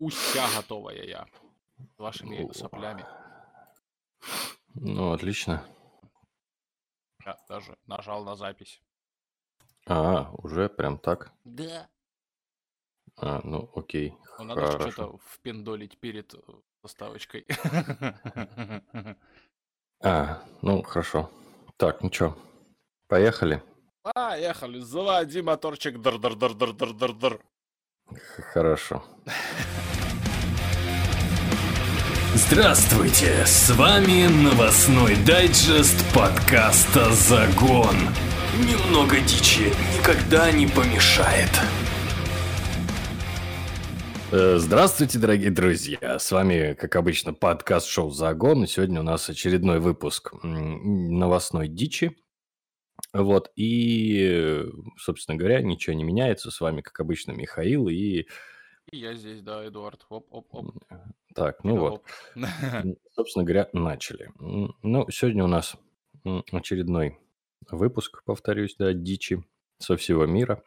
уся готовая я. С вашими О. соплями. Ну, отлично. Я даже нажал на запись. А, уже прям так? Да. А, ну окей, Ну, надо хорошо. что-то впендолить перед э, заставочкой. А, ну хорошо. Так, ну чё, поехали? Поехали, заводи моторчик. Др-др-др-др-др-др-др. Х- Хорошо. Здравствуйте, с вами новостной дайджест подкаста «Загон». Немного дичи никогда не помешает. Э, Здравствуйте, дорогие друзья! С вами, как обычно, подкаст-шоу «Загон». И Сегодня у нас очередной выпуск новостной дичи. Вот, и, собственно говоря, ничего не меняется. С вами, как обычно, Михаил. И И я здесь, да, Эдуард. Оп-оп-оп. Так, ну вот, собственно говоря, начали. Ну, сегодня у нас очередной выпуск, повторюсь, да, дичи со всего мира.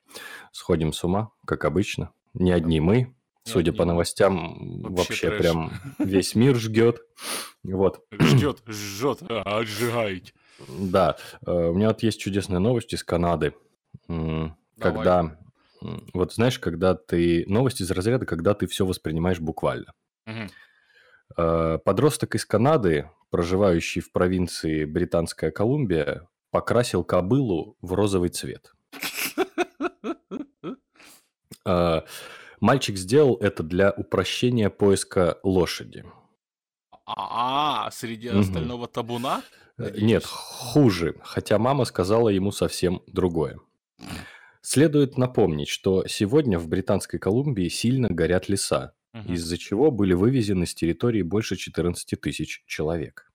Сходим с ума, как обычно. Не одни мы. Судя по новостям, Вообще вообще трэш. прям весь мир ждет. Вот, Ждет, жжет, отжигает. да. Э, У меня вот есть чудесная новость из Канады. Давай. Когда, вот знаешь, когда ты... Новость из разряда, когда ты все воспринимаешь буквально. Э, Подросток из Канады, проживающий в провинции Британская Колумбия, покрасил кобылу в розовый цвет. Э, Мальчик сделал это для упрощения поиска лошади. А, среди остального табуна? Э, Надеюсь. Нет, хуже, хотя мама сказала ему совсем другое. Следует напомнить, что сегодня в Британской Колумбии сильно горят леса, Мгм. из-за чего были вывезены с территории больше 14 тысяч человек.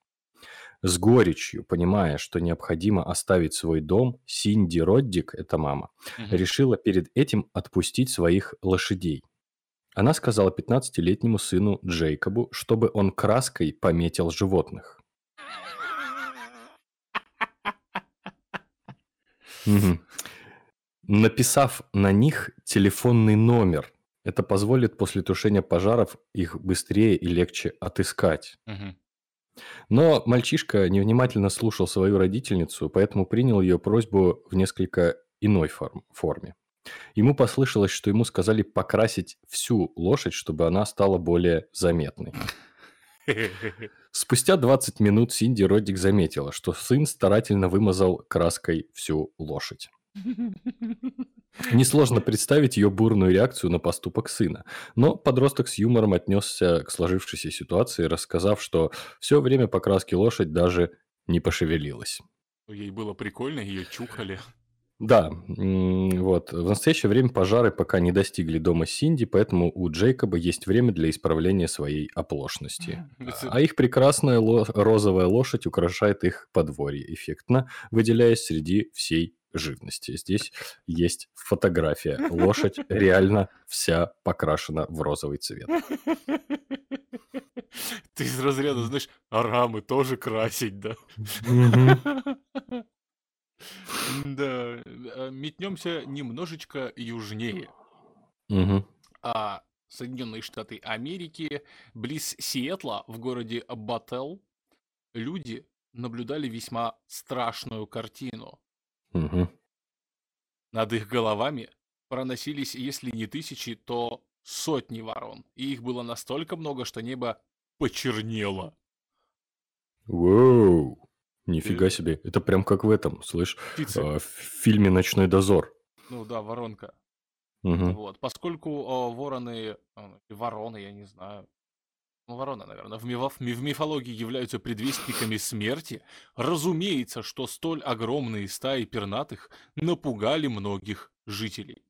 С горечью, понимая, что необходимо оставить свой дом, Синди Роддик, это мама, Мгм. решила перед этим отпустить своих лошадей. Она сказала 15-летнему сыну Джейкобу, чтобы он краской пометил животных. Написав на них телефонный номер. Это позволит после тушения пожаров их быстрее и легче отыскать. Мгм. Но мальчишка невнимательно слушал свою родительницу, поэтому принял ее просьбу в несколько иной форм- форме. Ему послышалось, что ему сказали покрасить всю лошадь, чтобы она стала более заметной. Спустя 20 минут Синди Роддик заметила, что сын старательно вымазал краской всю лошадь. Несложно представить ее бурную реакцию на поступок сына. Но подросток с юмором отнесся к сложившейся ситуации, рассказав, что все время покраски лошадь даже не пошевелилась. Ей было прикольно, ее чухали. Да, вот. В настоящее время пожары пока не достигли дома Синди, поэтому у Джейкоба есть время для исправления своей оплошности. А их прекрасная ло- розовая лошадь украшает их подворье эффектно, выделяясь среди всей живности. Здесь есть фотография. Лошадь реально вся покрашена в розовый цвет. Ты из разряда, знаешь, арамы тоже красить, да? Да, э, метнемся немножечко южнее. А Соединенные Штаты Америки, близ Сиэтла, в городе Баттел, люди наблюдали весьма страшную картину. Мгм. Над их головами проносились, если не тысячи, то сотни ворон. И их было настолько много, что небо почернело. Воу. Нифига Э. себе. Это прям как в этом, слышь, Птицы. э, в фильме «Ночной дозор». Ну да, воронка. Мгм. Вот. Поскольку э, вороны, э, вороны, я не знаю, ну, ворона, наверное, в, мифо- в мифологии являются предвестниками смерти, разумеется, что столь огромные стаи пернатых напугали многих жителей.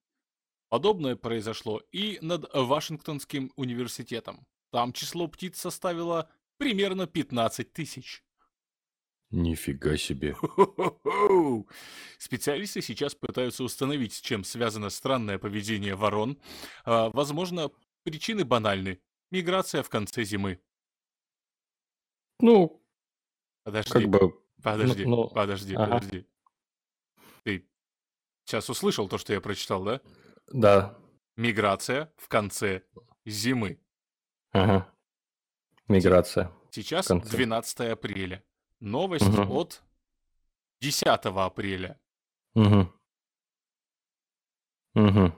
Подобное произошло и над Вашингтонским университетом. Там число птиц составило примерно 15 тысяч. Нифига себе. Хо-хо-хо! Специалисты сейчас пытаются установить, с чем связано странное поведение ворон. А, возможно, причины банальны. Миграция в конце зимы. Ну, Подожди, как бы... подожди, ну, подожди, ага. подожди. Ты сейчас услышал то, что я прочитал, да? Да. Миграция в конце зимы. Ага. Миграция. Сейчас Конце. 12 апреля. Новость Мгм. от 10 апреля. Угу. Угу.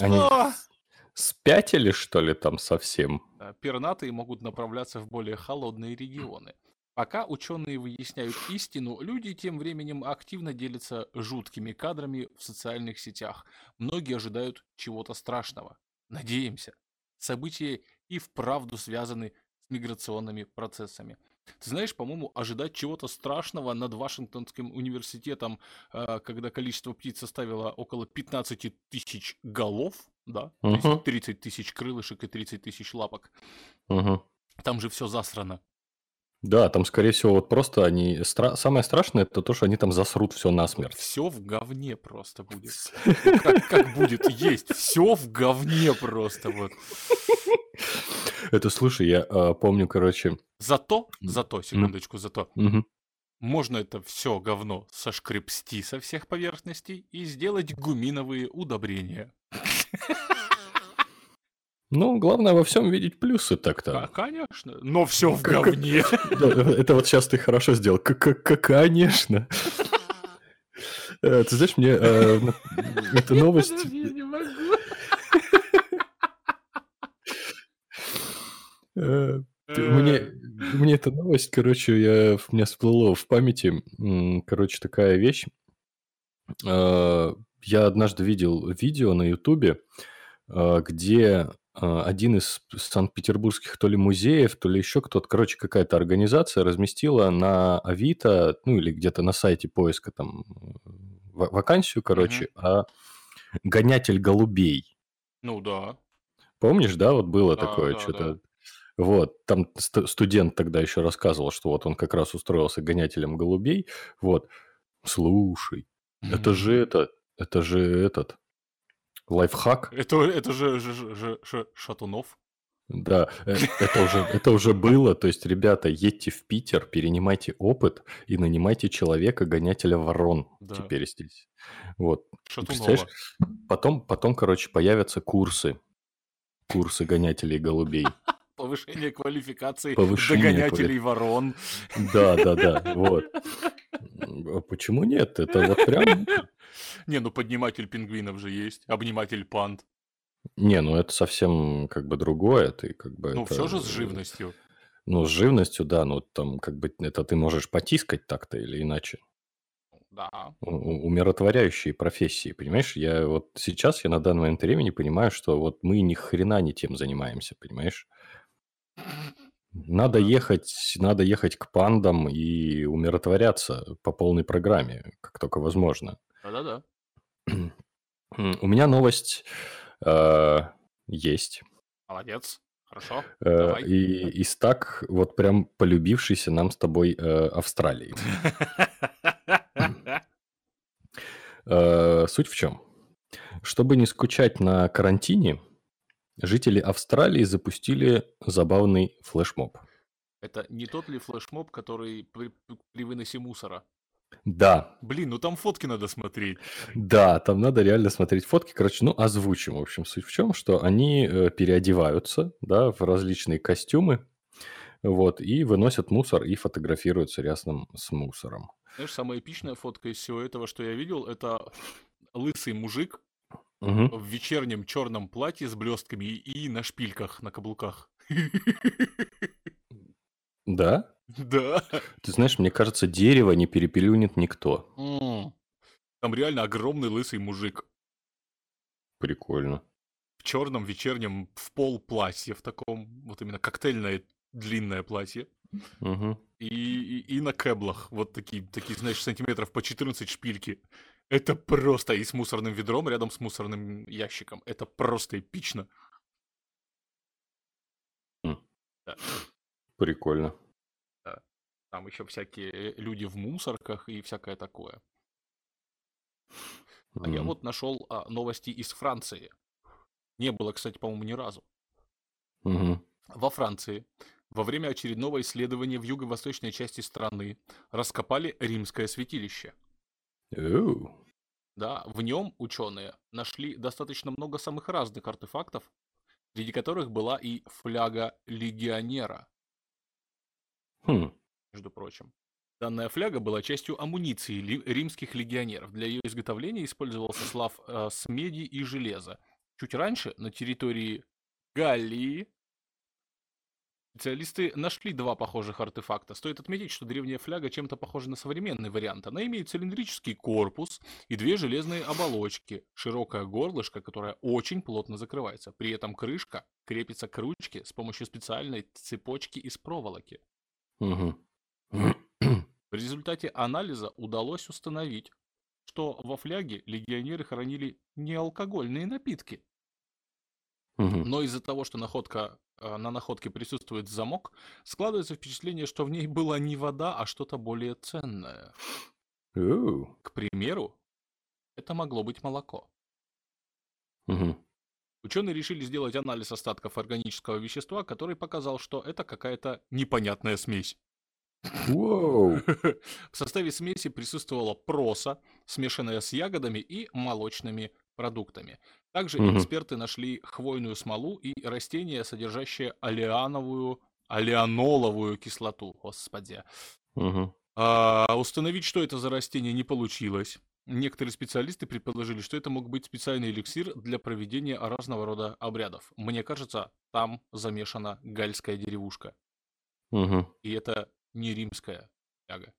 Они Что? с- спятили, что ли, там совсем? А, Пернатые могут направляться в более холодные регионы. Пока ученые выясняют истину, люди тем временем активно делятся жуткими кадрами в социальных сетях. Многие ожидают чего-то страшного. Надеемся. События и вправду связаны с миграционными процессами. Ты знаешь, по-моему, ожидать чего-то страшного над Вашингтонским университетом, а, когда количество птиц составило около 15 тысяч голов, да, Мгм. 30 тысяч крылышек и 30 тысяч лапок, Угу. там же все засрано. Да, там, скорее всего, вот просто они... стра- Самое страшное, это то, что они там засрут все насмерть. Все в говне просто будет. Как, как будет есть, все в говне просто вот. Это, слушай, я а, помню, короче... Зато, зато, секундочку, зато, можно это все говно сошкрепсти со всех поверхностей и сделать гуминовые удобрения. Ну, главное во всем видеть плюсы А, так-то. конечно, но все в говне. Это вот сейчас ты хорошо сделал. Конечно. Э, Ты знаешь, мне э, эта новость... Э, Мне, мне эта новость, короче, я, у меня всплыло в памяти, короче, такая вещь. Я однажды видел видео на Ютубе, где один из санкт-петербургских то ли музеев, то ли еще кто-то, короче, какая-то организация разместила на Авито, ну или где-то на сайте поиска там ва- вакансию, короче, а гонятель голубей. Ну да. Помнишь, да, вот было Да, такое да, что-то. Вот, там ст- студент тогда еще рассказывал, что вот он как раз устроился гонятелем голубей. Вот, слушай, это же это, это же этот лайфхак. Это, это же, же- же- же- Шатунов. Да, э, это уже, это уже было. То есть, ребята, едьте в Питер, перенимайте опыт и нанимайте человека, гонятеля ворон Да. теперь здесь. Вот. Представляешь, потом, потом, короче, появятся курсы. Курсы гонятелей голубей. Повышение квалификации Повышение догонятелей ворон. Да, да, да, вот. А Почему нет? Это вот прям... Не, ну подниматель пингвинов же есть, обниматель панд. Не, ну это совсем как бы другое. Ты как бы Ну, это- все же с живностью. Ну, с живностью, да, ну там как бы это ты можешь потискать так-то или иначе. Да. У- Умиротворяющие профессии, понимаешь? Я вот сейчас, я на данный момент времени понимаю, что вот мы ни хрена не тем занимаемся, понимаешь? Надо да. ехать, надо ехать к пандам и умиротворяться по полной программе, как только возможно. Да-да-да. У меня новость э, есть. Молодец. Хорошо. Э, Давай. И из так вот прям полюбившейся нам с тобой э, Австралии. Э, Суть в чем? Чтобы не скучать на карантине, жители Австралии запустили забавный флешмоб. Это не тот ли флешмоб, который при, при выносе мусора? Да, Блин, ну там фотки надо смотреть. да, там надо реально смотреть фотки. Короче, ну, озвучим. В общем, суть в чем, что они э, переодеваются, да, в различные костюмы, вот, и выносят мусор и фотографируются рясным с мусором. Знаешь, самая эпичная фотка из всего этого, что я видел, это лысый мужик Мгм. в вечернем черном платье с блестками и, на шпильках, на каблуках. Да? Да. Ты знаешь, мне кажется, дерево не перепелюнет никто. М. Там реально огромный лысый мужик Прикольно. в черном вечернем в пол платье, в таком вот именно коктейльное длинное платье. Мгм. И, и, и на кэблах, вот такие, такие, знаешь, сантиметров по 14 шпильки. Это просто и с мусорным ведром рядом с мусорным ящиком. Это просто эпично. Прикольно. Там еще всякие люди в мусорках и всякое такое. А я вот нашел а, новости из Франции. Не было, кстати, по-моему, ни разу. Мгм. Во Франции во время очередного исследования в юго-восточной части страны раскопали римское святилище. Оу. Да, в нем ученые нашли достаточно много самых разных артефактов, среди которых была и фляга легионера, Хм. между прочим. Данная фляга была частью амуниции римских легионеров. Для ее изготовления использовался слав э, с меди и железа. Чуть раньше на территории Галлии специалисты нашли два похожих артефакта. Стоит отметить, что древняя фляга чем-то похожа на современный вариант. Она имеет цилиндрический корпус и две железные оболочки, широкое горлышко, которое очень плотно закрывается. При этом крышка крепится к ручке с помощью специальной цепочки из проволоки. Мгм. В результате анализа удалось установить, что во фляге легионеры хранили не алкогольные напитки, Но из-за того, что находка, э, на находке присутствует замок, складывается впечатление, что в ней была не вода, а что-то более ценное. Оу. К примеру, это могло быть молоко. Мгм. Ученые решили сделать анализ остатков органического вещества, который показал, что это какая-то непонятная смесь. Воу. В составе смеси присутствовала проса, смешанная с ягодами и молочными продуктами. Также Мгм. эксперты нашли хвойную смолу и растение, содержащее алиановую, алианоловую кислоту. Господи. Мгм. А, установить, что это за растение, не получилось. Некоторые специалисты предположили, что это мог быть специальный эликсир для проведения разного рода обрядов. Мне кажется, там замешана гальская деревушка. Мгм. И это не римская фляга.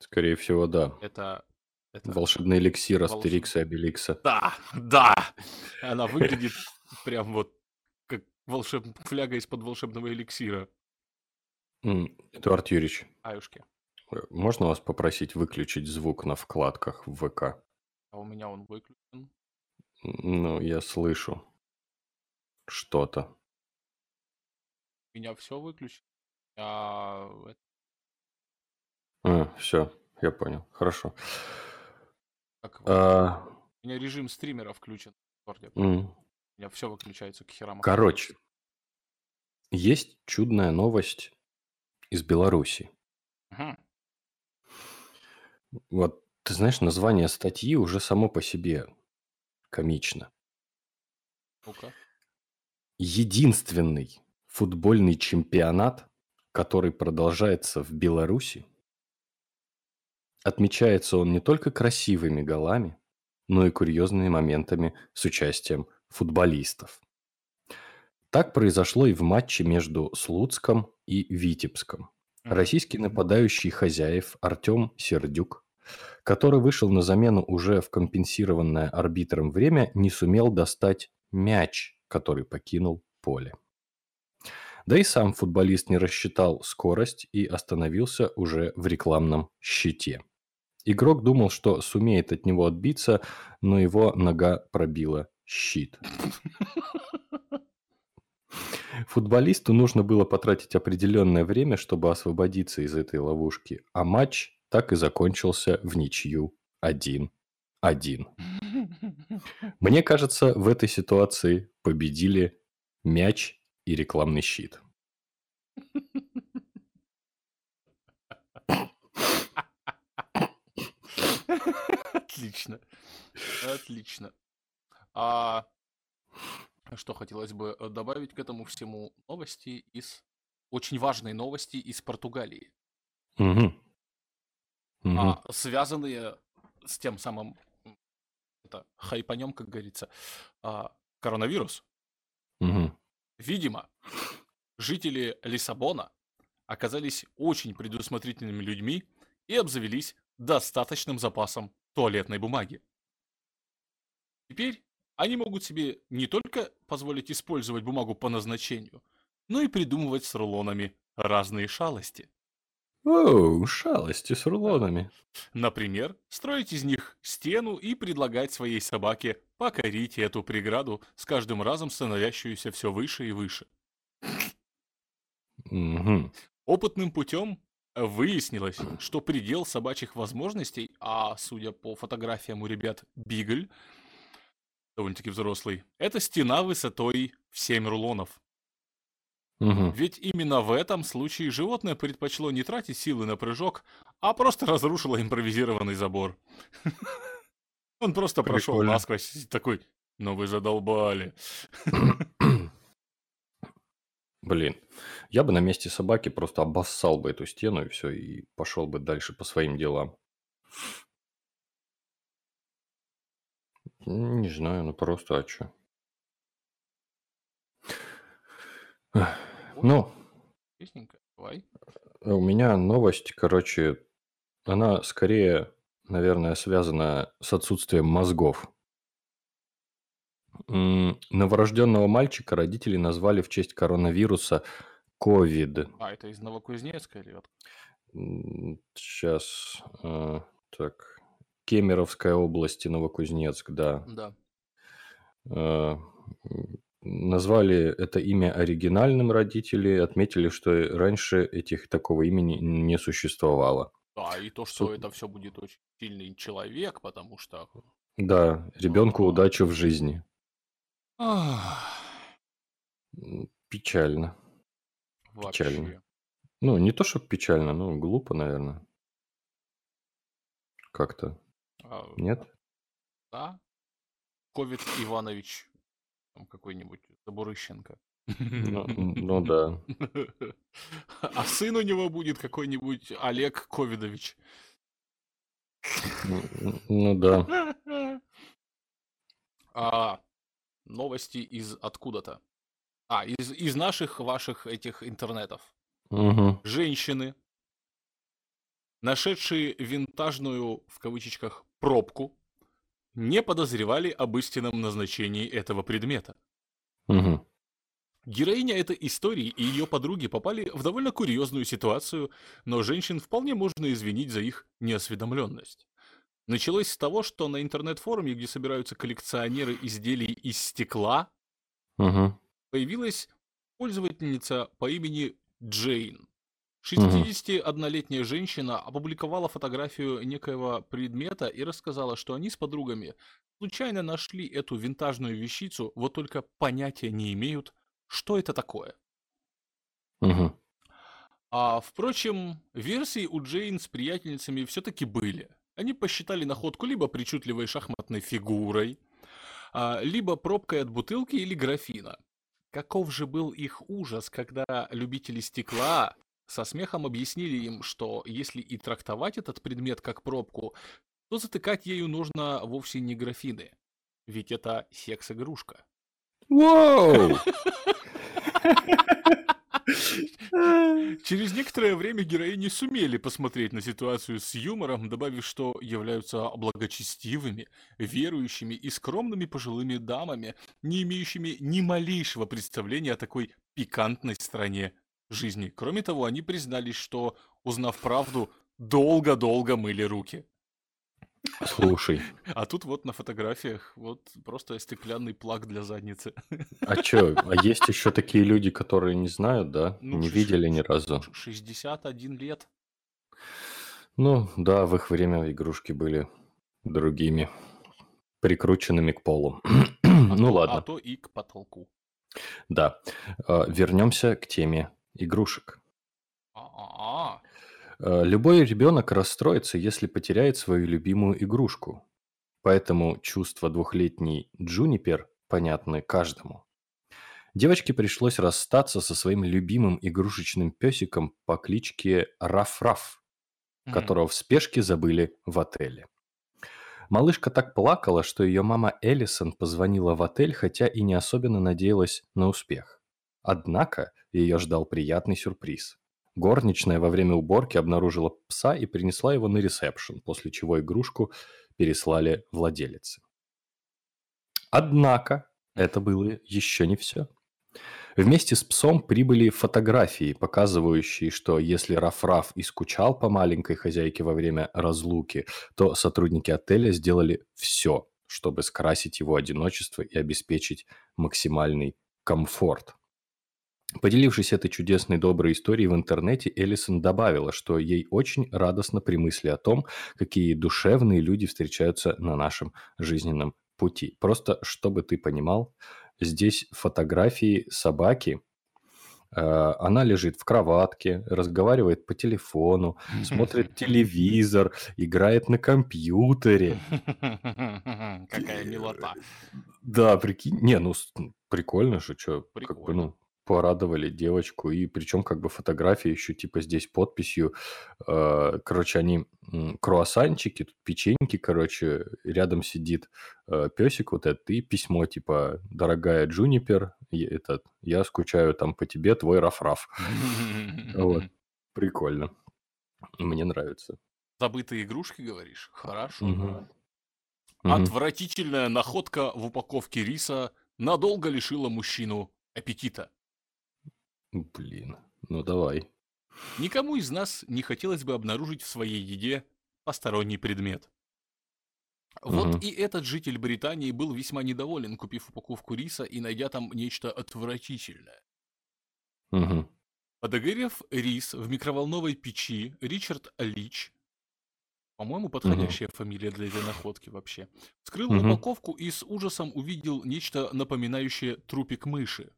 Скорее всего, да. Это... это... Волшебный эликсир Волшеб- Астерикса и Обеликса. Да, да! Она выглядит прям вот как волшеб... фляга из-под волшебного эликсира. Эдуард Юрьевич, Аюшки. э, можно вас попросить выключить звук на вкладках в ВК? А у меня он выключен. Ну, я слышу что-то. У меня все выключено. Я... это- А, все, я понял. Хорошо. Как? А, У меня режим стримера включен. м, У меня все выключается к херам. Короче, есть чудная новость из Беларуси. Мгм. Вот, ты знаешь, название статьи уже само по себе комично. Ну-ка. Единственный футбольный чемпионат, который продолжается в Беларуси, отмечается он не только красивыми голами, но и курьезными моментами с участием футболистов. Так произошло и в матче между Слуцком и Витебском. Российский нападающий хозяев Артем Сердюк, который вышел на замену уже в компенсированное арбитром время, не сумел достать мяч, который покинул поле. Да и сам футболист не рассчитал скорость и остановился уже в рекламном щите. Игрок думал, что сумеет от него отбиться, но его нога пробила щит. Футболисту нужно было потратить определенное время, чтобы освободиться из этой ловушки, а матч так и закончился в ничью 1-1. Мне кажется, в этой ситуации победили мяч и рекламный щит. Отлично. Отлично. А что хотелось бы э, добавить к этому всему новости из очень важной новости из Португалии, Мгм. Мгм. а, связанные с тем самым это хайпанем, как говорится, а, коронавирус. Мгм. Видимо, жители Лиссабона оказались очень предусмотрительными людьми и обзавелись достаточным запасом туалетной бумаги. Теперь они могут себе не только позволить использовать бумагу по назначению, но и придумывать с рулонами разные шалости. Оу, шалости с рулонами. Например, строить из них стену и предлагать своей собаке покорить эту преграду, с каждым разом становящуюся все выше и выше. Мгм. Опытным путем выяснилось, что предел собачьих возможностей, а судя по фотографиям у ребят Бигль, довольно-таки взрослый, это стена высотой в 7 рулонов. Мгм. Ведь именно в этом случае животное предпочло не тратить силы на прыжок, а просто разрушило импровизированный забор. Он просто прошел насквозь такой, ну вы задолбали. Блин, я бы на месте собаки просто обоссал бы эту стену и все, и пошел бы дальше по своим делам. Не знаю, ну просто, а чё? Ну. Давай. у меня новость, короче, она скорее, наверное, связана с отсутствием мозгов. Новорожденного мальчика родители назвали в честь коронавируса COVID. А, это из Новокузнецка или от... Сейчас, так, Кемеровская область и Новокузнецк, да. Да. Э, Назвали это имя оригинальным родители, отметили, что раньше этих такого имени не существовало. Да, и то, что Суп- это все будет очень сильный человек, потому что... Да, ребенку Ага. удачу в жизни. Ах, Печально. Печально. Вообще. Ну, не то, чтобы печально, но глупо, наверное. Как-то. А, Нет? Да. Ковид Иванович там какой-нибудь Забурыщенко. Ну, ну да. А сын у него будет какой-нибудь Олег Ковидович. М, Ну да. А, новости из откуда-то. А, из, из наших ваших этих интернетов. Мгм. Женщины, нашедшие винтажную, в кавычечках, пробку, не подозревали об истинном назначении этого предмета. Мгм. Героиня этой истории и ее подруги попали в довольно курьезную ситуацию, но женщин вполне можно извинить за их неосведомленность. Началось с того, что на интернет-форуме, где собираются коллекционеры изделий из стекла, Мгм. появилась пользовательница по имени Джейн. Мгм. 61-летняя женщина опубликовала фотографию некоего предмета и рассказала, что они с подругами случайно нашли эту винтажную вещицу, вот только понятия не имеют, что это такое. Мгм. А, впрочем, версии у Джейн с приятельницами все-таки были. Они посчитали находку либо причудливой шахматной фигурой, а, либо пробкой от бутылки или графина. Каков же был их ужас, когда любители стекла со смехом объяснили им, что если и трактовать этот предмет как пробку, то затыкать ею нужно вовсе не графины, ведь это секс-игрушка. Воу! Через некоторое время героини сумели посмотреть на ситуацию с юмором, добавив, что являются благочестивыми, верующими и скромными пожилыми дамами, не имеющими ни малейшего представления о такой пикантной стороне жизни. Кроме того, они признались, что, узнав правду, долго-долго мыли руки. Слушай, А тут вот на фотографиях вот просто стеклянный плаг для задницы. а чё, а есть еще такие люди, которые не знают, да? Ну, Не видели ни разу. ш- 61 лет. Ну, да, в их время игрушки были другими, прикрученными к полу. А Ну то- ладно, А то и к потолку. да. А, Вернемся к теме игрушек. А-а-а. Э, Любой ребенок расстроится, если потеряет свою любимую игрушку. Поэтому чувства двухлетней Джунипер понятны каждому. Девочке пришлось расстаться со своим любимым игрушечным песиком по кличке Раф-Раф, которого в спешке забыли в отеле. Малышка так плакала, что ее мама Эллисон позвонила в отель, хотя и не особенно надеялась на успех. Однако ее ждал приятный сюрприз. Горничная во время уборки обнаружила пса и принесла его на ресепшн, после чего игрушку переслали владелице. Однако это было еще не все. Вместе с псом прибыли фотографии, показывающие, что если Раф-Раф и скучал по маленькой хозяйке во время разлуки, то сотрудники отеля сделали все, чтобы скрасить его одиночество и обеспечить максимальный комфорт. Поделившись этой чудесной доброй историей в интернете, Эллисон добавила, что ей очень радостно при мысли о том, какие душевные люди встречаются на нашем жизненном пути. Просто, чтобы ты понимал, здесь фотографии собаки. Э, Она лежит в кроватке, разговаривает по телефону, смотрит телевизор, играет на компьютере. Какая милота. Да, прикинь. Не, ну прикольно же, что, как бы, Прикольно. ну, порадовали девочку, и причем как бы фотография еще типа здесь подписью, э, короче, они круассанчики, тут печеньки, короче, рядом сидит э, песик вот этот, и письмо типа «Дорогая Джунипер, я- этот, я скучаю там по тебе, твой Раф-Раф». Вот, прикольно. Мне нравится. Забытые игрушки, говоришь? Хорошо. Мгм. Отвратительная находка в упаковке риса надолго лишила мужчину аппетита. Блин, ну давай. Никому из нас не хотелось бы обнаружить в своей еде посторонний предмет. Вот Мгм. и этот житель Британии был весьма недоволен, купив упаковку риса и найдя там нечто отвратительное. Мгм. Подогрев рис в микроволновой печи, Ричард Лич, по-моему, подходящая фамилия для этой находки вообще, вскрыл Мгм. упаковку и с ужасом увидел нечто напоминающее трупик мыши.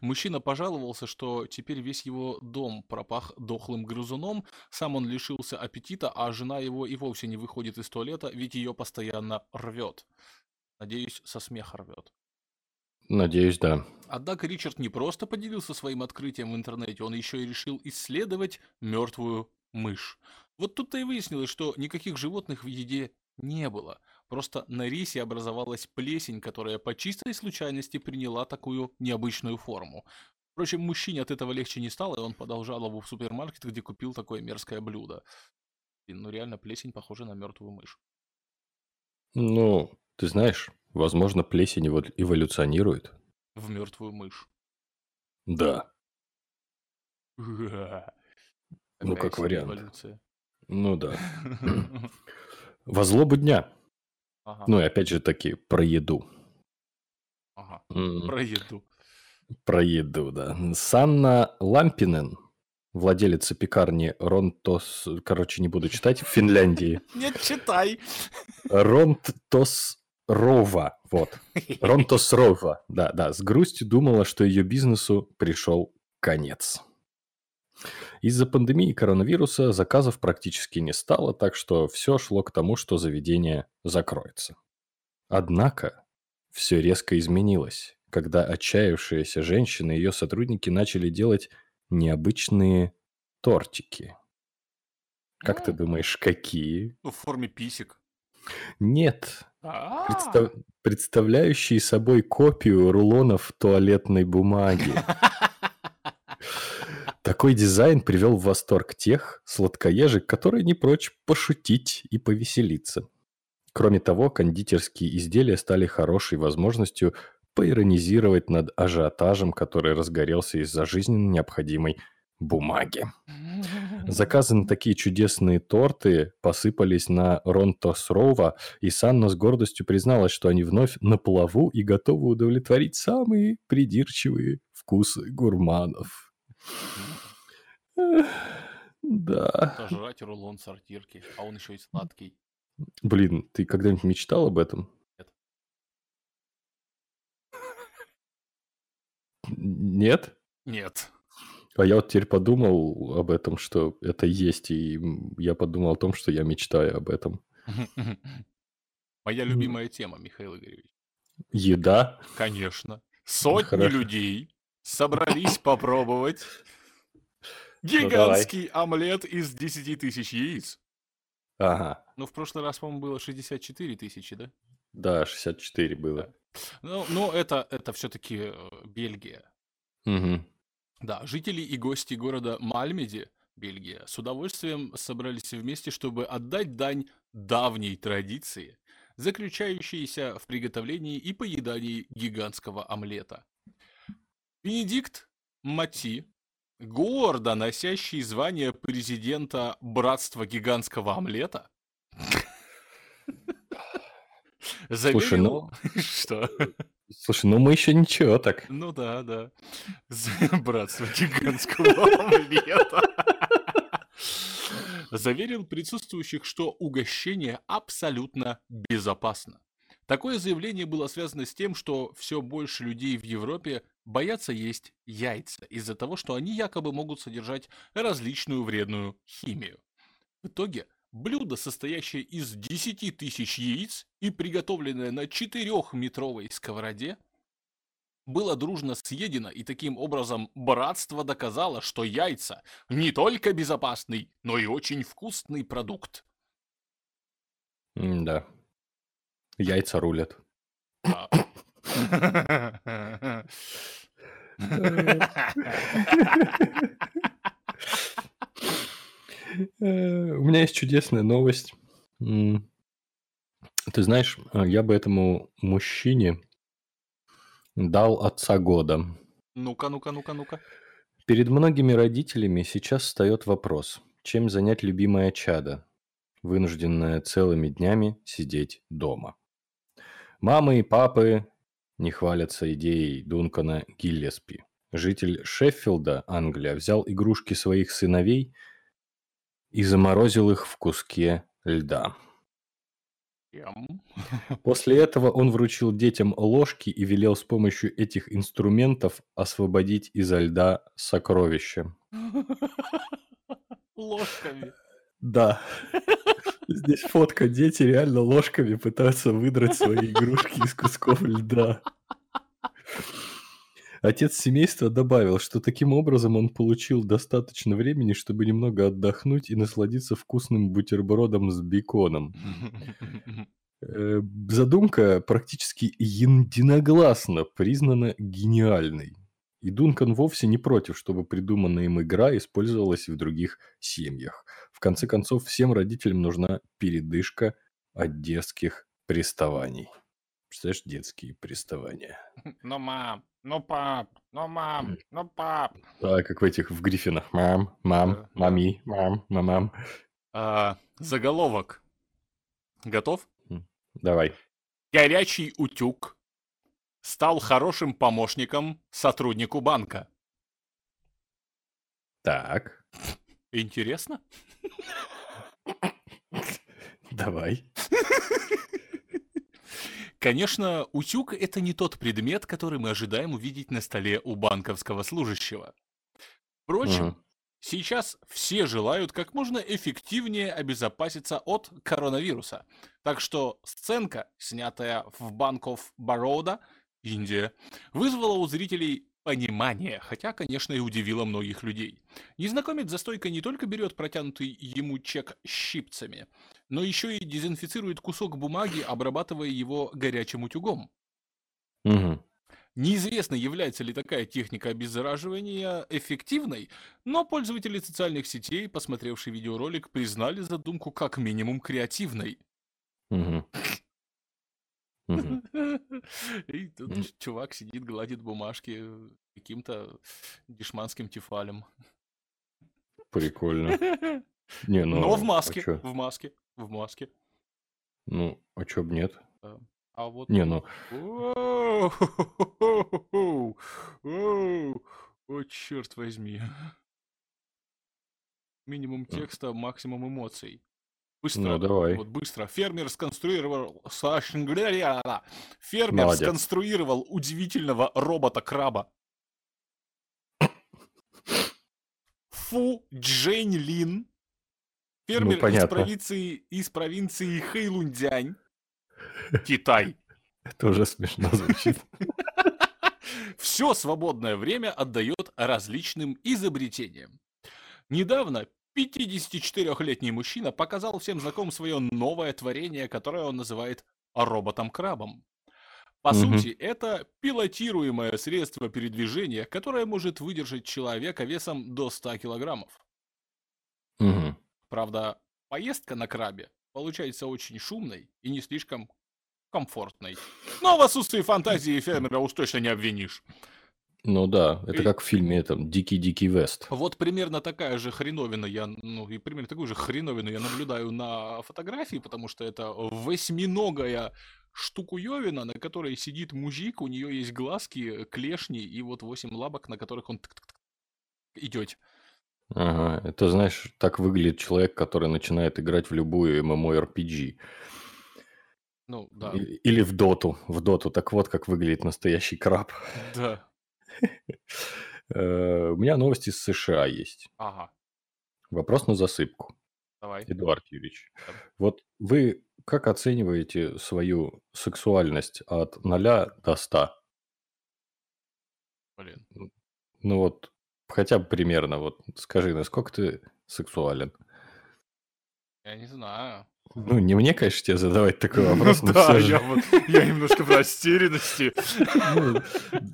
Мужчина пожаловался, что теперь весь его дом пропах дохлым грызуном, сам он лишился аппетита, а жена его и вовсе не выходит из туалета, ведь ее постоянно рвет. Надеюсь, со смеха рвет. Надеюсь, да. Однако Ричард не просто поделился своим открытием в интернете, он еще и решил исследовать мертвую мышь. Вот тут-то и выяснилось, что никаких животных в еде не было. Просто на рисе образовалась плесень, которая по чистой случайности приняла такую необычную форму. Впрочем, мужчине от этого легче не стало, и он подал жалобу в супермаркет, где купил такое мерзкое блюдо. Блин, Ну реально, плесень похожа на мертвую мышь. Ну, ты знаешь, возможно, плесень эво- эволюционирует. В мертвую мышь. Да. Ну, как вариант. эволюция. Ну да. Во злобу дня. Ага, Ну и опять же таки про еду. ага. М, Про еду. Про еду, да. Санна Лампинен, владелица пекарни Ронтос... Короче, не буду читать. В Финляндии. Нет, читай. Ронтосрова. Вот. Ронтосрова. Да, да. С грустью думала, что ее бизнесу пришел конец. Из-за пандемии коронавируса заказов практически не стало, так что все шло к тому, что заведение закроется. Однако все резко изменилось, когда отчаявшаяся женщина и ее сотрудники начали делать необычные тортики. Как ты М. думаешь, какие? Ну, в форме писек. Нет, А. Представ- представляющие собой копию рулонов туалетной бумаги. Такой дизайн привел в восторг тех сладкоежек, которые не прочь пошутить и повеселиться. Кроме того, кондитерские изделия стали хорошей возможностью поиронизировать над ажиотажем, который разгорелся из-за жизненно необходимой бумаги. Заказы на такие чудесные торты посыпались на Ронтосрова, и Санна с гордостью призналась, что они вновь на плаву и готовы удовлетворить самые придирчивые вкусы гурманов. Да. Сожрать рулон сортирки, а он еще и сладкий. Блин, ты когда-нибудь мечтал об этом? Нет. Нет? Нет. А я вот теперь подумал об этом, что это есть, и я подумал о том, что я мечтаю об этом. Моя любимая тема, Михаил Игоревич. Еда? Конечно. Сотни Хорошо. людей собрались попробовать Ну, гигантский омлет из 10 тысяч яиц. Ага. Ну, в прошлый раз, по-моему, было 64 тысячи, да? Да, 64 было. Ну, но это, это все-таки Бельгия. Мгм. Да, жители и гости города Мальмеди, Бельгия, с удовольствием собрались вместе, чтобы отдать дань давней традиции, заключающейся в приготовлении и поедании гигантского омлета. Бенедикт Мати, гордо носящий звание президента Братства гигантского омлета, Слушай, заверил, ну, что слушай, ну мы еще ничего так. Ну да, да. Братство гигантского омлета. Заверил присутствующих, что угощение абсолютно безопасно. Такое заявление было связано с тем, что все больше людей в Европе боятся есть яйца из-за того, что они якобы могут содержать различную вредную химию. В итоге блюдо, состоящее из 10 тысяч яиц и приготовленное на 4-метровой сковороде, было дружно съедено, и таким образом братство доказало, что яйца не только безопасный, но и очень вкусный продукт. Да. Яйца рулят. У меня есть чудесная новость. Ты знаешь, э, я бы этому мужчине дал отца года. Ну-ка, ну-ка, ну-ка, ну-ка. Перед многими родителями сейчас встает вопрос, чем занять любимое чадо, вынужденное целыми днями сидеть дома. Мамы и папы не хвалятся идеей Дункана Гиллеспи. Житель Шеффилда, Англия, взял игрушки своих сыновей и заморозил их в куске льда. После этого он вручил детям ложки и велел с помощью этих инструментов освободить изо льда сокровища. Ложками. Да. Здесь фотка. Дети реально ложками пытаются выдрать свои игрушки из кусков льда. Отец семейства добавил, что таким образом он получил достаточно времени, чтобы немного отдохнуть и насладиться вкусным бутербродом с беконом. Э, Задумка практически единогласно признана гениальной. И Дункан вовсе не против, чтобы придуманная им игра использовалась и в других семьях. В конце концов, всем родителям нужна передышка от детских приставаний. Представляешь, детские приставания. Ну, мам, ну, пап, ну, мам, ну, пап. Да, как в этих, в Гриффинах. Мам, мам, мами, мам, мамам. А, заголовок. Готов? Давай. Горячий утюг стал хорошим помощником сотруднику банка. Так, Интересно? давай. Конечно, утюг – это не тот предмет, который мы ожидаем увидеть на столе у банковского служащего. Впрочем, Мгм. сейчас все желают как можно эффективнее обезопаситься от коронавируса. Так что сценка, снятая в of Baroda, Индия, вызвала у зрителей понимание, хотя, конечно, и удивила многих людей. Незнакомец за стойкой не только берет протянутый ему чек щипцами, но еще и дезинфицирует кусок бумаги, обрабатывая его горячим утюгом. Мгм. Неизвестно, является ли такая техника обеззараживания эффективной, но пользователи социальных сетей, посмотревшие видеоролик, признали задумку как минимум креативной. Мгм. И тут чувак сидит, гладит бумажки каким-то дешманским тефалем. Прикольно. Не, ну, Но в а маске, чё? в маске, в маске. Ну, а чё б нет? А вот... Не, ну, О, черт возьми. Минимум текста, максимум эмоций. Быстро, Ну, давай. вот быстро. Фермер сконструировал... Фермер Молодец. сконструировал удивительного робота-краба. Фу Джень Лин. Фермер из Ну, понятно. провинции, из провинции Хэйлунцзянь. Китай. это уже смешно звучит. Все свободное время отдает различным изобретениям. Недавно 54-летний мужчина показал всем знаком свое новое творение, которое он называет роботом-крабом. По Мгм. сути, это пилотируемое средство передвижения, которое может выдержать человека весом до 100 килограммов. Мгм. Правда, поездка на крабе получается очень шумной и не слишком комфортной. Но в отсутствии фантазии фермера уж точно не обвинишь. Ну да, это И- как в фильме этом «Дикий-дикий Вест». Вот примерно такая же хреновина я, ну и примерно такую же хреновину я наблюдаю на фотографии, потому что это восьминогая штукуевина, на которой сидит мужик, у нее есть глазки, клешни и вот восемь лапок, на которых он идет. Ага, это, знаешь, так выглядит человек, который начинает играть в любую MMORPG. Ну, да, И- Или в доту. В доту. Так вот, как выглядит настоящий краб. да, У меня новости из США есть. ага, Вопрос на засыпку. давай. Эдуард Юрьевич, Да. вот вы как оцениваете свою сексуальность от 0 до 100? Блин. Ну вот, хотя бы примерно, вот скажи, насколько ты сексуален? Я не знаю. Ну, не мне, конечно, тебе задавать такой Ну вопрос, но да, я вот, я немножко в растерянности. Ну,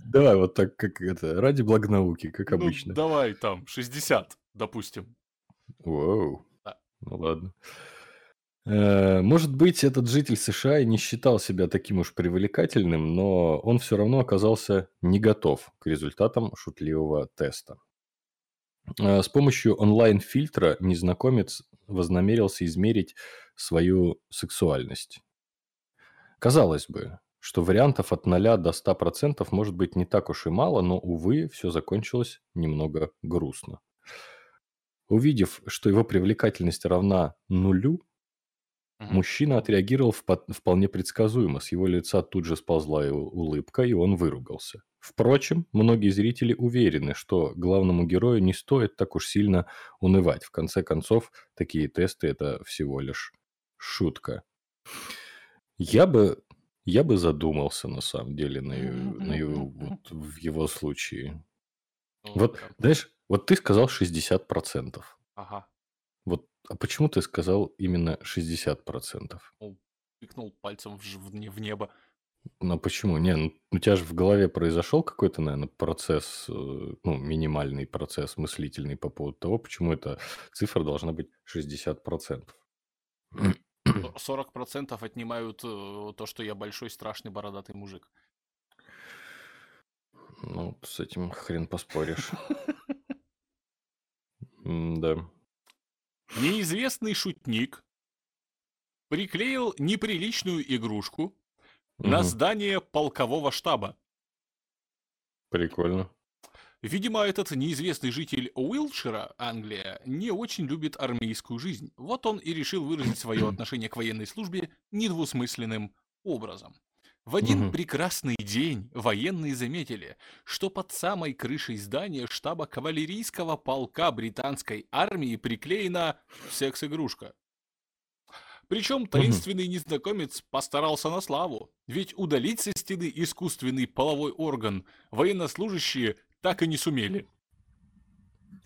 давай вот так, как это, ради благонауки, как Ну, обычно. давай там, 60, допустим. Воу. Да. Ну ладно. Э, Может быть, этот житель США и не считал себя таким уж привлекательным, но он все равно оказался не готов к результатам шутливого теста. Э, С помощью онлайн-фильтра незнакомец вознамерился измерить свою сексуальность. Казалось бы, что вариантов от 0 до 100% может быть не так уж и мало, но, увы, все закончилось немного грустно. Увидев, что его привлекательность равна нулю, Мгм. мужчина отреагировал впо- вполне предсказуемо. С его лица тут же сползла и у- улыбка, и он выругался. Впрочем, многие зрители уверены, что главному герою не стоит так уж сильно унывать. В конце концов, такие тесты – это всего лишь шутка. Я бы, я бы задумался, на самом деле, на, е- на его- вот в его случае. Ну, Вот, знаешь, вот ты сказал 60%. Ага. А почему ты сказал именно 60%? Ну, тыкнул пальцем в, ж- в не- в небо. Ну, а почему? Не, ну, у тебя же в голове произошел какой-то, наверное, процесс, э, ну, минимальный процесс мыслительный по поводу того, почему эта цифра должна быть 60%. Со- 40% отнимают э, то, что я большой, страшный, бородатый мужик. Ну, с этим хрен поспоришь. Да. Неизвестный шутник приклеил неприличную игрушку на здание полкового штаба. Прикольно. Видимо, этот неизвестный житель Уилтшира, Англия, не очень любит армейскую жизнь. Вот он и решил выразить свое отношение к военной службе недвусмысленным образом. В один Мгм. прекрасный день военные заметили, что под самой крышей здания штаба кавалерийского полка британской армии приклеена секс-игрушка. Причем таинственный незнакомец постарался на славу, ведь удалить со стены искусственный половой орган военнослужащие так и не сумели.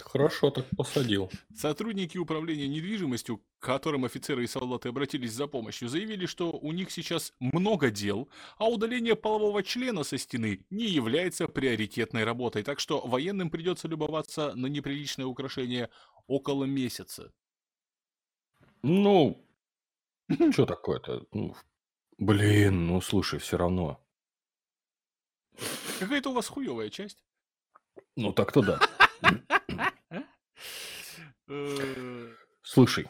Хорошо так посадил. Сотрудники управления недвижимостью, к которым офицеры и солдаты обратились за помощью, заявили, что у них сейчас много дел, а удаление полового члена со стены не является приоритетной работой, так что военным придется любоваться на неприличное украшение около месяца. Ну, что такое-то? Ну, блин, ну слушай, все равно. Какая-то у вас хуевая часть. Ну так-то да. Э, Слушай,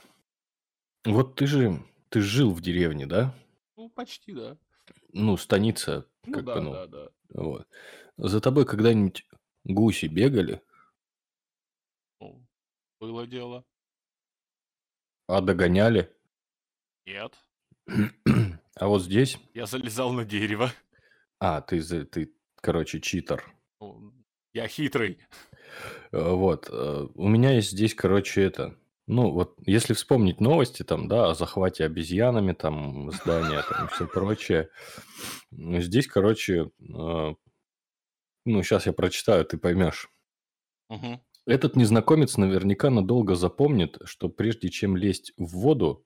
вот ты же, ты жил в деревне, да? Ну, почти, да. Ну, станица, Ну как да, бы, ну, да, да. вот. За тобой когда-нибудь гуси бегали, Ну, было дело. а догоняли? Нет. А вот здесь... Я залезал на дерево. А, ты, ты, короче, читер. Ну, Я хитрый. Э, Вот. э, У меня есть здесь, короче, это... Ну, вот, если вспомнить новости, там, да, о захвате обезьянами, там, здания, там, все прочее. Здесь, короче, э, ну, сейчас я прочитаю, ты поймешь. Мгм. Этот незнакомец наверняка надолго запомнит, что прежде чем лезть в воду,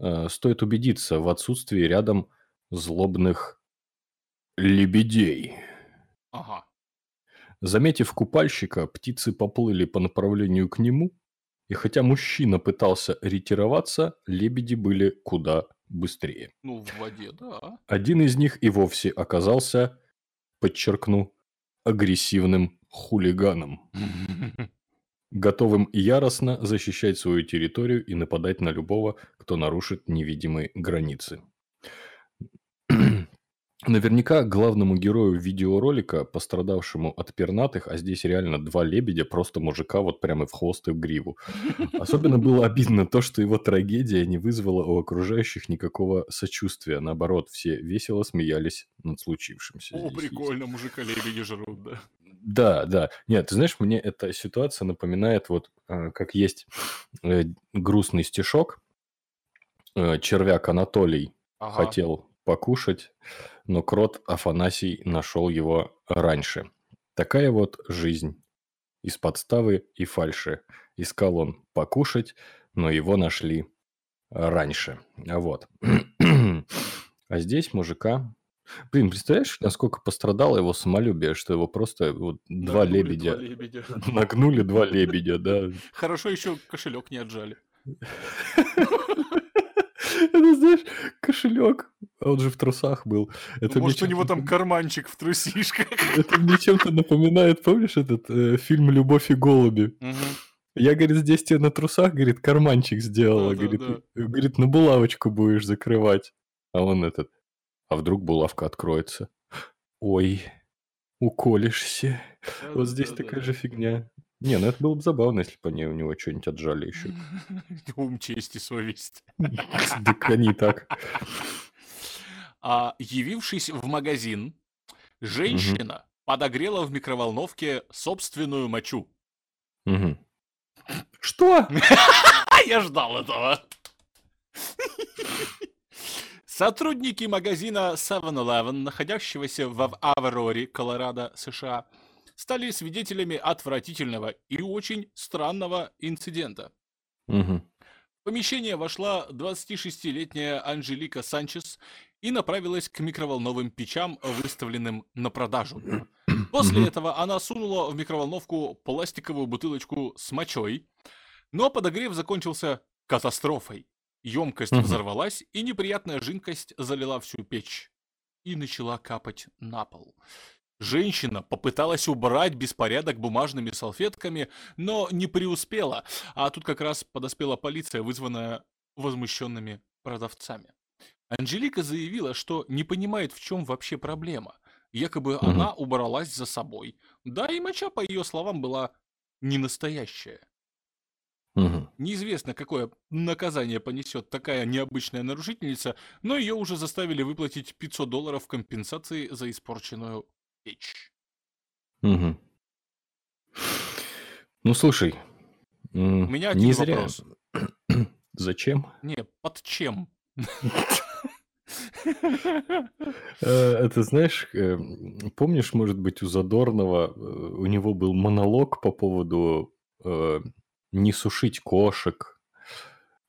э, стоит убедиться в отсутствии рядом злобных лебедей. Ага. Заметив купальщика, птицы поплыли по направлению к нему, и хотя мужчина пытался ретироваться, лебеди были куда быстрее. Ну, в воде, да. Один из них и вовсе оказался, подчеркну, агрессивным хулиганом, готовым яростно защищать свою территорию и нападать на любого, кто нарушит невидимые границы. Наверняка главному герою видеоролика, пострадавшему от пернатых, а здесь реально два лебедя, просто мужика вот прямо в хвост и в гриву. Особенно было обидно то, что его трагедия не вызвала у окружающих никакого сочувствия. Наоборот, все весело смеялись над случившимся. О, здесь есть. прикольно, мужика лебеди жрут, да. Да, да. Нет, ты знаешь, мне эта ситуация напоминает вот, э, как есть э, грустный стишок. Э, Червяк Анатолий Ага. хотел покушать, но крот Афанасий нашел его раньше. Такая вот жизнь. Из подставы и фальши. Искал он покушать, но его нашли раньше. А Вот. А здесь мужика... Блин, представляешь, насколько пострадало его самолюбие, что его просто вот два Нагнули лебедя... два лебедя. Нагнули два лебедя, да. Хорошо еще кошелек не отжали. Это, знаешь, кошелек. А он же в трусах был. Это мне Может, у него там карманчик в трусишках. Это мне чем-то напоминает, помнишь этот э, фильм «Любовь и голуби»? Я, говорит, здесь тебе на трусах, говорит, карманчик сделала. Да, да, говорит, да. и- говорит, на булавочку будешь закрывать. А он этот, а вдруг булавка откроется? Ой, уколешься. Вот здесь Да-да-да-да. такая же фигня. Не, ну это было бы забавно, если бы они у него что-нибудь отжали еще. Ум, честь и совесть. Так они так. А, явившись в магазин, женщина подогрела в микроволновке собственную мочу. Мгм. Что? Я ждал этого. Сотрудники магазина 7-Eleven, находящегося в Авроре, Колорадо, США, стали свидетелями отвратительного и очень странного инцидента. Мгм. В помещение вошла 26-летняя Анжелика Санчес и направилась к микроволновым печам, выставленным на продажу. После этого она сунула в микроволновку пластиковую бутылочку с мочой, но подогрев закончился катастрофой. Емкость взорвалась, и неприятная жидкость залила всю печь и начала капать на пол. Женщина попыталась убрать беспорядок бумажными салфетками, но не преуспела, а тут как раз подоспела полиция, вызванная возмущенными продавцами. Анжелика заявила, что не понимает, в чем вообще проблема. Якобы Мгм. она убралась за собой. Да, и моча, по ее словам, была не настоящая. Мгм. Неизвестно, какое наказание понесет такая необычная нарушительница, но ее уже заставили выплатить 500 долларов компенсации за испорченную печь. Мгм. Ну, слушай, У меня не зря. вопрос. Зачем? Не, под чем? Э, Это знаешь, э, помнишь, может быть, у Задорнова э, у него был монолог по поводу не сушить кошек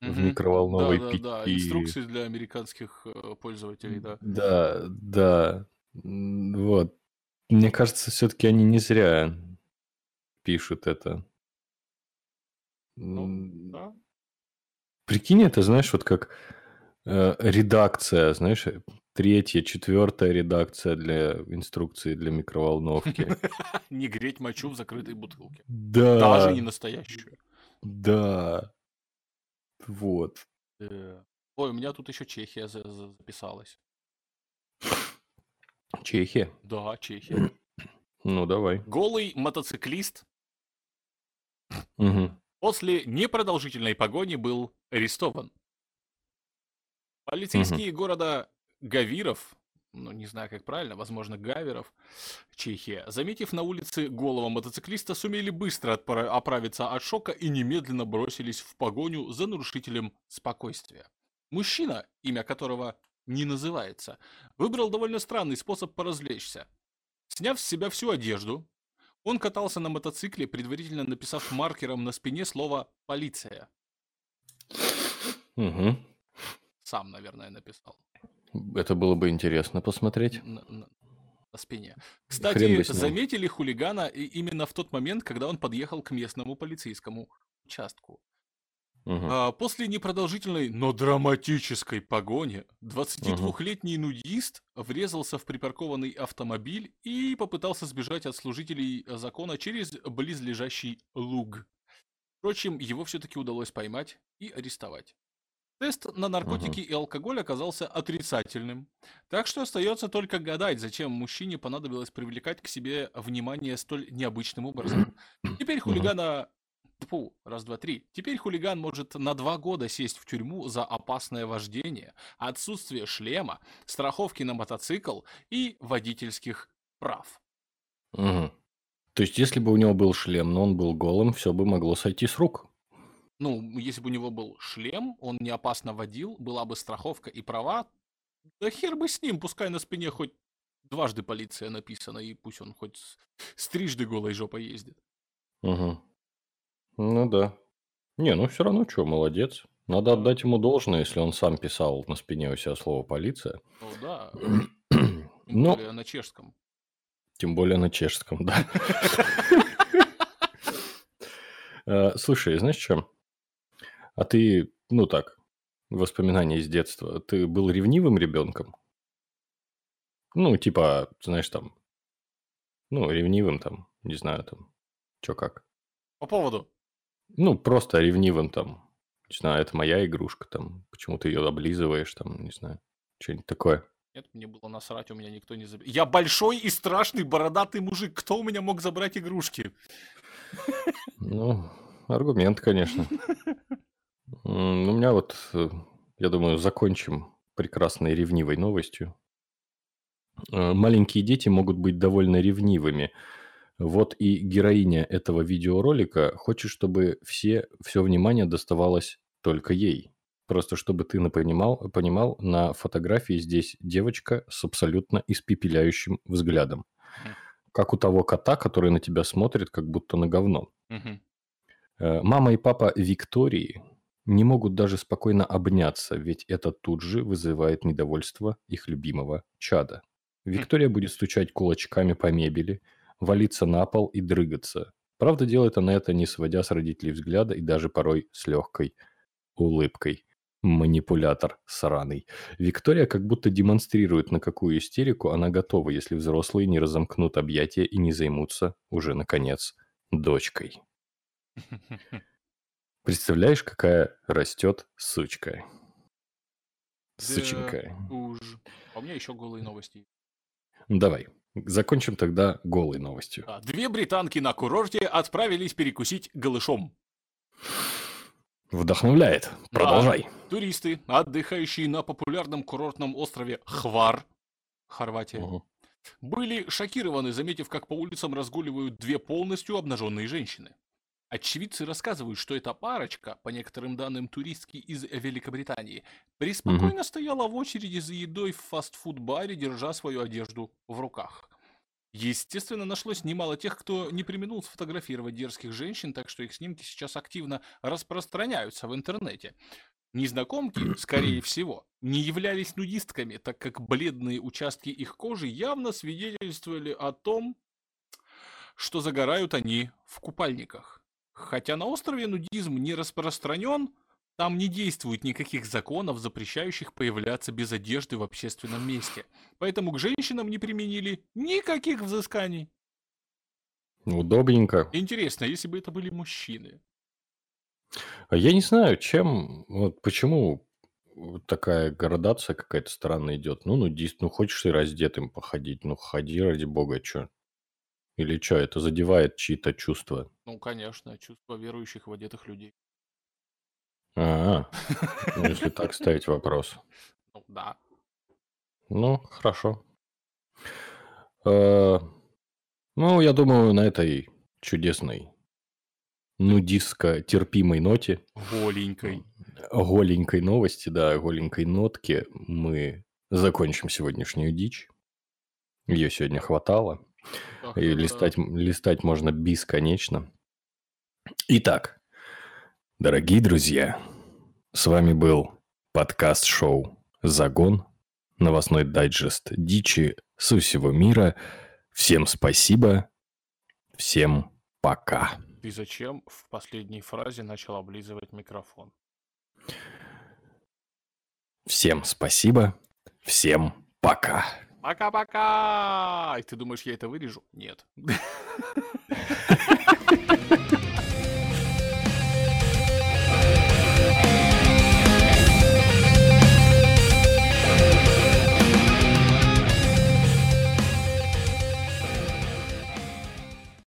в микроволновой печи. инструкции для американских пользователей, да. Да, да. Вот. Мне кажется, все-таки они не зря пишут это. Ну, да. Прикинь, это, знаешь, вот как э, редакция, знаешь, э, третья, четвертая редакция для инструкции для микроволновки. Не греть мочу в закрытой бутылке. Да, Даже не настоящую. да. Вот. Э, Ой, у меня тут еще Чехия за- за- записалась. Чехия. Да, Чехия. Ну, давай. Голый мотоциклист Мгм. после непродолжительной погони был арестован. Полицейские города Гавиров, ну не знаю как правильно, возможно Гаверов, Чехия, заметив на улице голого мотоциклиста, сумели быстро отпра- оправиться от шока и немедленно бросились в погоню за нарушителем спокойствия. Мужчина, имя которого не называется, выбрал довольно странный способ поразвлечься. Сняв с себя всю одежду, он катался на мотоцикле, предварительно написав маркером на спине слово «полиция». Мгм. Сам, наверное, написал. Это было бы интересно посмотреть. на, на- на спине. Кстати, заметили хулигана именно в тот момент, когда он подъехал к местному полицейскому участку. Мгм. А, После непродолжительной, но драматической погони 22-летний нудист врезался в припаркованный автомобиль и попытался сбежать от служителей закона через близлежащий луг. Впрочем, его все-таки удалось поймать и арестовать. Тест на наркотики и алкоголь оказался отрицательным, так что остается только гадать, зачем мужчине понадобилось привлекать к себе внимание столь необычным образом. Теперь хулигана... Фу, раз, два, три. Теперь хулиган может на два года сесть в тюрьму за опасное вождение, отсутствие шлема, страховки на мотоцикл и водительских прав. Мгм. То есть, если бы у него был шлем, но он был голым, все бы могло сойти с рук. Ну, если бы у него был шлем, он не опасно водил, была бы страховка и права, да хер бы с ним, пускай на спине хоть дважды полиция написана, и пусть он хоть с трижды голой жопой ездит. Угу. Ну да. Не, ну все равно, что, молодец. Надо отдать ему должное, если он сам писал на спине у себя слово «полиция». Ну да, тем Ну, более на чешском. тем более на чешском, да. Э, Слушай, знаешь что? А ты, ну так, воспоминания из детства. Ты был ревнивым ребенком? Ну, типа, знаешь, там, ну, ревнивым там, не знаю, там, что как. По поводу. Ну, просто ревнивым там, не знаю, это моя игрушка там, почему ты ее облизываешь там, не знаю, что-нибудь такое. Нет, мне было насрать, у меня никто не забил. Я большой и страшный бородатый мужик. Кто у меня мог забрать игрушки? Ну, аргумент, конечно. У меня вот, э, я думаю, закончим прекрасной ревнивой новостью. Э, Маленькие дети могут быть довольно ревнивыми. Вот и героиня этого видеоролика хочет, чтобы все, все внимание доставалось только ей. Просто чтобы ты напонимал, понимал, на фотографии здесь девочка с абсолютно испепеляющим взглядом. Как у того кота, который на тебя смотрит, как будто на говно. Э, Мама и папа Виктории не могут даже спокойно обняться, ведь это тут же вызывает недовольство их любимого чада. Виктория будет стучать кулачками по мебели, валиться на пол и дрыгаться. Правда, делает она это не сводя с родителей взгляда и даже порой с легкой улыбкой. Манипулятор сраный. Виктория как будто демонстрирует, на какую истерику она готова, если взрослые не разомкнут объятия и не займутся уже, наконец, дочкой. Представляешь, какая растет сучка? Сученькая. Уж. А у меня еще голые новости. Давай, закончим тогда голой новостью. Две британки на курорте отправились перекусить голышом. Вдохновляет. Продолжай. Туристы, отдыхающие на популярном курортном острове Хвар, Хорватия, Мгм. были шокированы, заметив, как по улицам разгуливают две полностью обнаженные женщины. Очевидцы рассказывают, что эта парочка, по некоторым данным туристки из Великобритании, преспокойно стояла в очереди за едой в фастфуд-баре, держа свою одежду в руках. Естественно, нашлось немало тех, кто не применул сфотографировать дерзких женщин, так что их снимки сейчас активно распространяются в интернете. Незнакомки, скорее всего, не являлись нудистками, так как бледные участки их кожи явно свидетельствовали о том, что загорают они в купальниках. Хотя на острове нудизм не распространен, там не действует никаких законов, запрещающих появляться без одежды в общественном месте. Поэтому к женщинам не применили никаких взысканий. Удобненько. Интересно, если бы это были мужчины. А я не знаю, чем, вот почему такая градация какая-то странная идет. Ну, ну, ну, хочешь ты раздетым походить, ну, ходи ради бога, что? Или что, это задевает чьи-то чувства? Ну, конечно, чувство верующих в одетых людей. А, ну, если так ставить вопрос. Ну, да. Ну, хорошо. Э, Ну, я думаю, на этой чудесной нудистско-терпимой ноте, Голенькой. голенькой новости, да, голенькой нотке мы закончим сегодняшнюю дичь. Ее сегодня хватало. Ах, И листать, листать можно бесконечно. Итак, дорогие друзья, с вами был подкаст-шоу «Загон», новостной дайджест дичи со всего мира. Всем спасибо, всем пока. Ты зачем в последней фразе начал облизывать микрофон? Всем спасибо, всем пока. Пока-пока! И ты думаешь, я это вырежу? Нет.